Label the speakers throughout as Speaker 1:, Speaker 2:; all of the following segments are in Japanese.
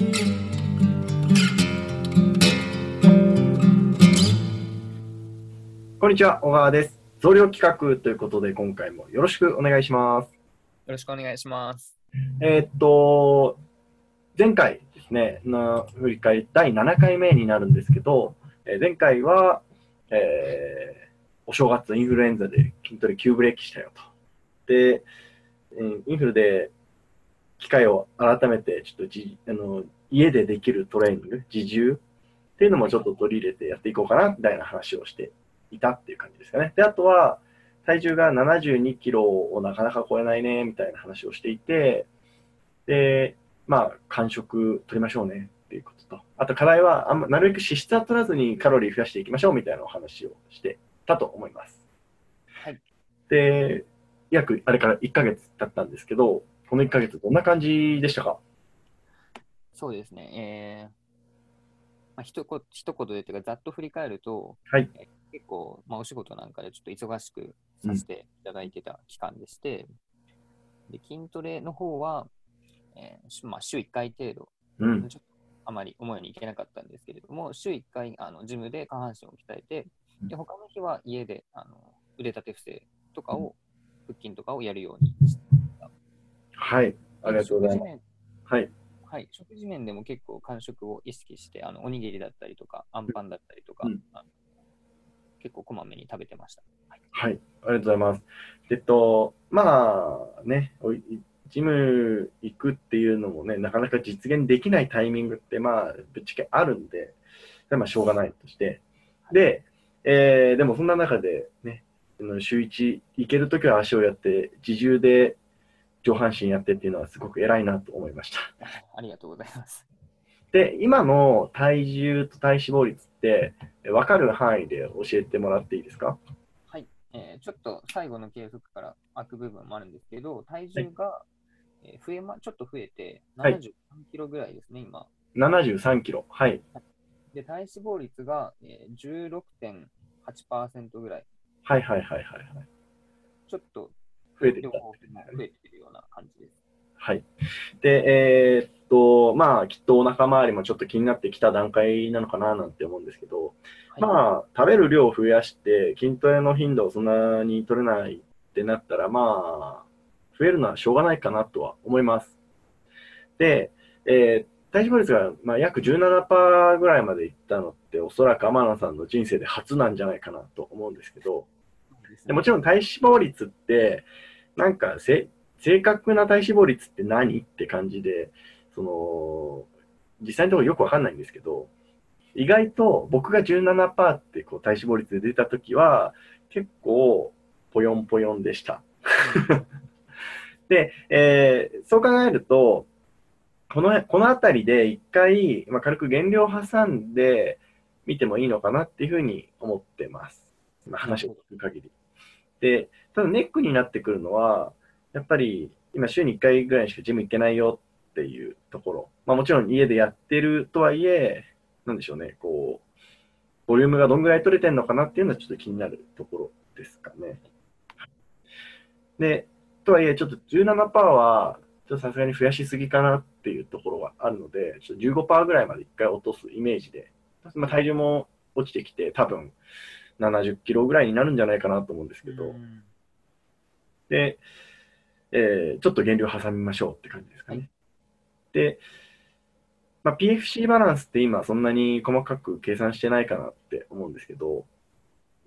Speaker 1: こんにちは、小川です。増量企画ということで、今回もよろしくお願いします。
Speaker 2: よろしくお願いします。
Speaker 1: えーっと、前回ですね、の振り返り第7回目になるんですけど、えー前回は、えーお正月インフルエンザで筋トレ急ブレーキしたよと。で、うんインフルで機会を改めて、ちょっとじあの家でできるトレーニング、自重っていうのもちょっと取り入れてやっていこうかな、みたいな話をしていたっていう感じですかね。で、あとは、体重が72キロをなかなか超えないね、みたいな話をしていて、で、まあ、間食取りましょうねっていうことと、あと課題はあんま、なるべく脂質は取らずにカロリー増やしていきましょうみたいなお話をしてたと思います。
Speaker 2: はい。
Speaker 1: で、約あれから1ヶ月経ったんですけど、この1ヶ月どんな感じでしたか？
Speaker 2: そうですね。えーまあ、一言一言でというか、ざっと振り返ると、
Speaker 1: はい
Speaker 2: えー結構、まあ、お仕事なんかでちょっと忙しくさせていただいてた期間でして、で筋トレの方は、えーしまあ、週1回程度、
Speaker 1: うん。
Speaker 2: ちょっとあまり思うようにいけなかったんですけれども、週1回あのジムで下半身を鍛えて、で他の日は家であの腕立て伏せとかを、腹筋とかをやるようにして
Speaker 1: はい。ありがとうございます。はい。
Speaker 2: はい、食事面でも結構間食を意識して、あのおにぎりだったりとか、あんパンだったりとか、
Speaker 1: うん
Speaker 2: 結構こまめに食べてました。はい、
Speaker 1: はい、ありがとうございます。えっと、まあね、ジム行くっていうのもね、なかなか実現できないタイミングって、まあ、ぶっちゃけあるんで、それはまあしょうがないとして。で、えーでもそんな中でね、週1行けるときは足をやって、自重で上半身やってっていうのはすごく偉いなと思いました。
Speaker 2: ありがとうございます。
Speaker 1: で、今の体重と体脂肪率って、分かる範囲で教えてもらっていいですか？
Speaker 2: はい、えーちょっと最後の計測から開く部分もあるんですけど、体重が、えー増えま、ちょっと増えて、
Speaker 1: はい
Speaker 2: 73キロぐらいですね、今。
Speaker 1: 73キロ。はい。
Speaker 2: で、体脂肪率が、えー、16.8%ぐらい。
Speaker 1: はいはいはいはいはい。
Speaker 2: ちょっと
Speaker 1: 増えてきた
Speaker 2: 両方増えてるような感じです。
Speaker 1: はい。で、えーっと、まあ、きっとお腹周りもちょっと気になってきた段階なのかななんて思うんですけど、
Speaker 2: はい、
Speaker 1: まあ、食べる量を増やして、筋トレの頻度をそんなに取れないってなったら、まあ、増えるのはしょうがないかなとは思います。で、えー体脂肪率が、まあ、約17%ぐらいまでいったのって、おそらく天野さんの人生で初なんじゃないかなと思うんですけど、
Speaker 2: で
Speaker 1: もちろん体脂肪率って、なんかせ正確な体脂肪率って何？って感じで、その、実際のところよくわかんないんですけど、意外と僕が17%ってこう体脂肪率で出たときは、結構ぽよんぽよんでした。で、えーそう考えると、このこの辺りで一回、まあ、軽く減量挟んで見てもいいのかなっていうふうに思ってます。今話を聞く限り。で、ただネックになってくるのは、やっぱり今週に1回ぐらいしかジム行けないよっていうところ。まあもちろん家でやってるとはいえ、なんでしょうね、こう、ボリュームがどんぐらい取れてるのかなっていうのはちょっと気になるところですかね。で、とはいえ、ちょっと17%は、ちょっとさすがに増やしすぎかなっていうところはあるので、ちょっと15%ぐらいまで1回落とすイメージで、まあ、体重も落ちてきて、多分70キロぐらいになるんじゃないかなと思うんですけど、
Speaker 2: うん
Speaker 1: で、えーちょっと減量挟みましょうって感じですかね。
Speaker 2: はい
Speaker 1: で、まあ、PFC バランスって今そんなに細かく計算してないかなって思うんですけど、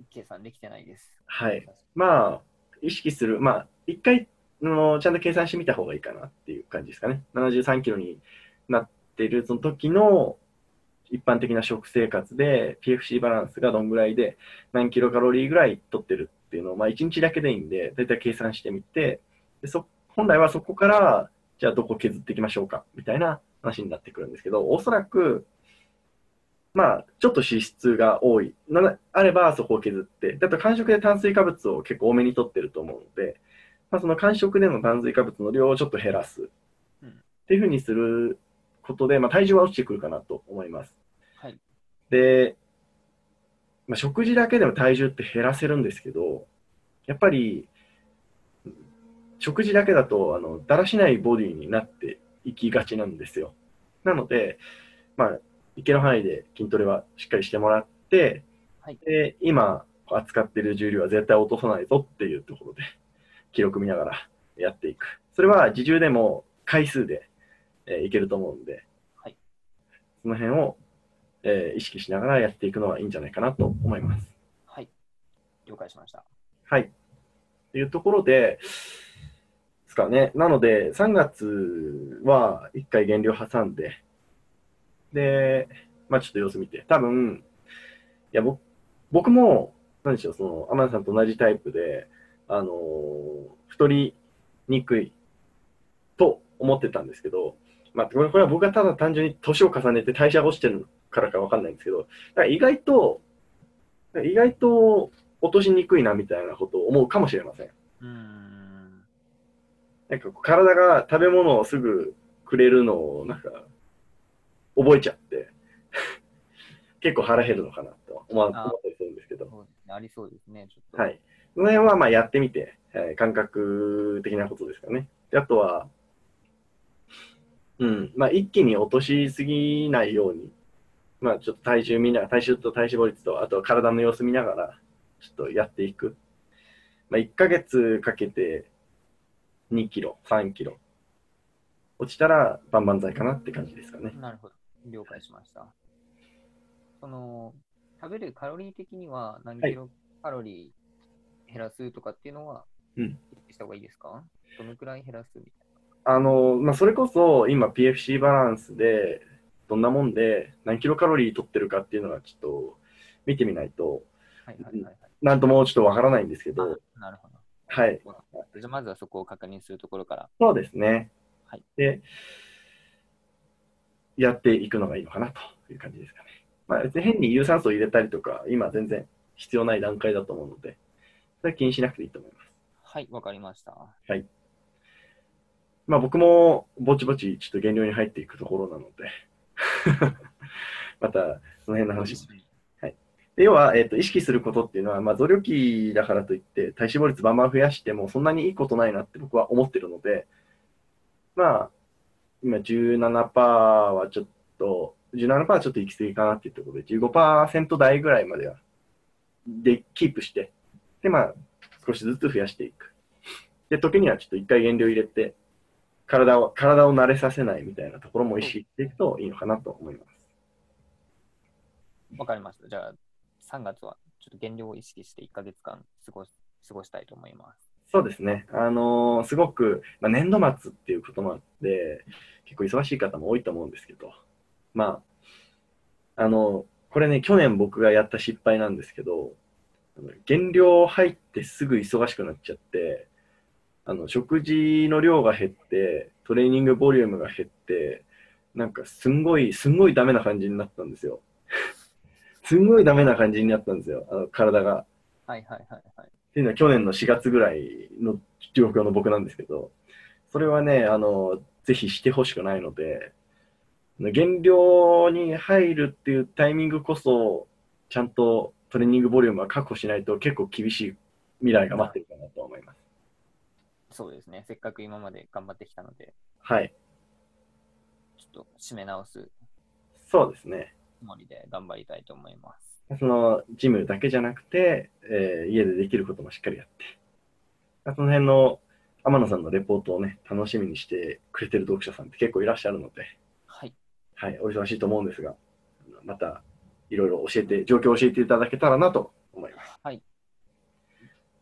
Speaker 2: 計算できてないです。
Speaker 1: はい。まあ、意識する、まあ、一回あのちゃんと計算してみた方がいいかなっていう感じですかね。73キロになってるその時の一般的な食生活で PFC バランスがどんぐらいで何キロカロリーぐらい取ってるっていうのを、まあ、1日だけでいいんで、だいたい計算してみて、でそ本来はそこから、じゃあどこ削っていきましょうかみたいな話になってくるんですけど、おそらく、まあ、ちょっと脂質が多いのがあればそこを削って、あと間食で炭水化物を結構多めに取ってると思うので、まあ、その間食での炭水化物の量をちょっと減らす
Speaker 2: うん
Speaker 1: っていうふうにすることで、まあ、体重は落ちてくるかなと思います。
Speaker 2: はい。
Speaker 1: で、まあ、食事だけでも体重って減らせるんですけど、やっぱり、食事だけだと、あの、だらしないボディになっていきがちなんですよ。なので、まあ、いける範囲で筋トレはしっかりしてもらって、
Speaker 2: はい
Speaker 1: で今扱っている重量は絶対落とさないぞっていうところで、記録見ながらやっていく。それは自重でも回数で、えーいけると思うんで、
Speaker 2: はい
Speaker 1: その辺を、えー意識しながらやっていくのはいいんじゃないかなと思います。
Speaker 2: はい。了解しました。
Speaker 1: はい。というところで、ですかね。なので、3月は1回減量挟んで、で、まあちょっと様子見て、多分、いや、僕も、なんでしょう、その、天野さんと同じタイプで、あのー太りにくいと思ってたんですけど、まあ、これは僕がただ単純に年を重ねて代謝が落ちてるからかわかんないんですけど、だから意外と、意外と落としにくいなみたいなことを思うかもしれません。
Speaker 2: うん。
Speaker 1: なんか体が食べ物をすぐくれるのをなんか覚えちゃって、結構腹減るのかなと思ったりするんですけど。
Speaker 2: ありそうですね。
Speaker 1: はい。その辺はまあやってみて、えー感覚的なことですかね。であとは、うん、まあ一気に落としすぎないように、まあちょっと体重見ながら、体重と体脂肪率と、あとは体の様子見ながら、ちょっとやっていく。まあ1ヶ月かけて2キロ、3キロ。落ちたら万々歳かなって感じですかね。
Speaker 2: なるほど。了解しました。その、食べるカロリー的には何
Speaker 1: はい
Speaker 2: キロカロリー減らすとかっていうのは、
Speaker 1: うん
Speaker 2: した方がいいですか？どのくらい減らすみたい
Speaker 1: あの、まあ、それこそ今 PFC バランスでどんなもんで何キロカロリー取ってるかっていうのはちょっと見てみないと、
Speaker 2: な。はいはいはい、はい。
Speaker 1: なんともちょっとわからないんですけど、
Speaker 2: あなるほど。
Speaker 1: はい。
Speaker 2: じゃあまずはそこを確認するところから。
Speaker 1: そうですね。
Speaker 2: はい
Speaker 1: で、やっていくのがいいのかなという感じですかね。まあ、別に変に有酸素を入れたりとか、今全然必要ない段階だと思うので、それは気にしなくていいと思います。
Speaker 2: はい、わかりました。
Speaker 1: まあ僕もぼちぼちちょっと減量に入っていくところなので、またその辺の話要は、えっと意識することっていうのは、まあ、増量期だからといって体脂肪率バンバン増やしてもそんなにいいことないなって僕は思ってるので、まあ、今17%はちょっと、17%はちょっと行き過ぎかなっていうところで、15%台ぐらいまでは、で、キープして、で、まあ、少しずつ増やしていく。で、時にはちょっと一回減量入れて、体を、体を慣れさせないみたいなところも意識していくといいのかなと思います。
Speaker 2: わかりました。じゃあ、3月はちょっと減量を意識して1ヶ月間過ご過ごしたいと思います。
Speaker 1: そうですね。あのーすごく、まあ、年度末っていうこともあって、結構忙しい方も多いと思うんですけど、まあ、あのこれね、去年僕がやった失敗なんですけど、減量入ってすぐ忙しくなっちゃって、あの、食事の量が減って、トレーニングボリュームが減って、なんかすんごい、すんごいダメな感じになったんですよ。すんごいダメな感じになったんですよ、あの体が。
Speaker 2: はいはいはいはい。
Speaker 1: っていうのは去年の4月ぐらいの状況の僕なんですけど、それはね、あの、ぜひしてほしくないので、減量に入るっていうタイミングこそ、ちゃんとトレーニングボリュームは確保しないと結構厳しい未来が待ってるかなと思います。
Speaker 2: そうですね。せっかく今まで頑張ってきたので、
Speaker 1: はい。
Speaker 2: ちょっと締め直す
Speaker 1: そうですね。
Speaker 2: つもりで頑張りたいと思います。
Speaker 1: その、ジムだけじゃなくて、えー家でできることもしっかりやって、その辺の天野さんのレポートをね、楽しみにしてくれてる読者さんって結構いらっしゃるので、
Speaker 2: はい。
Speaker 1: はい、お忙しいと思うんですが、またいろいろ教えて、状況を教えていただけたらなと思います。
Speaker 2: はい。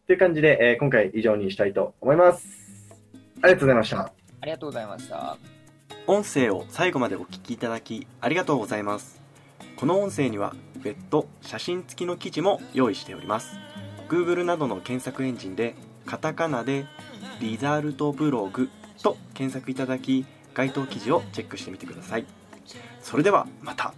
Speaker 1: という感じで、えー今回以上にしたいと思います。ありがとうございました。
Speaker 2: ありがとうございました。
Speaker 3: 音声を最後までお聞きいただきありがとうございますこの音声には別途写真付きの記事も用意しております。Google などの検索エンジンでカタカナでリザルトブログと検索いただき該当記事をチェックしてみてください。それではまた。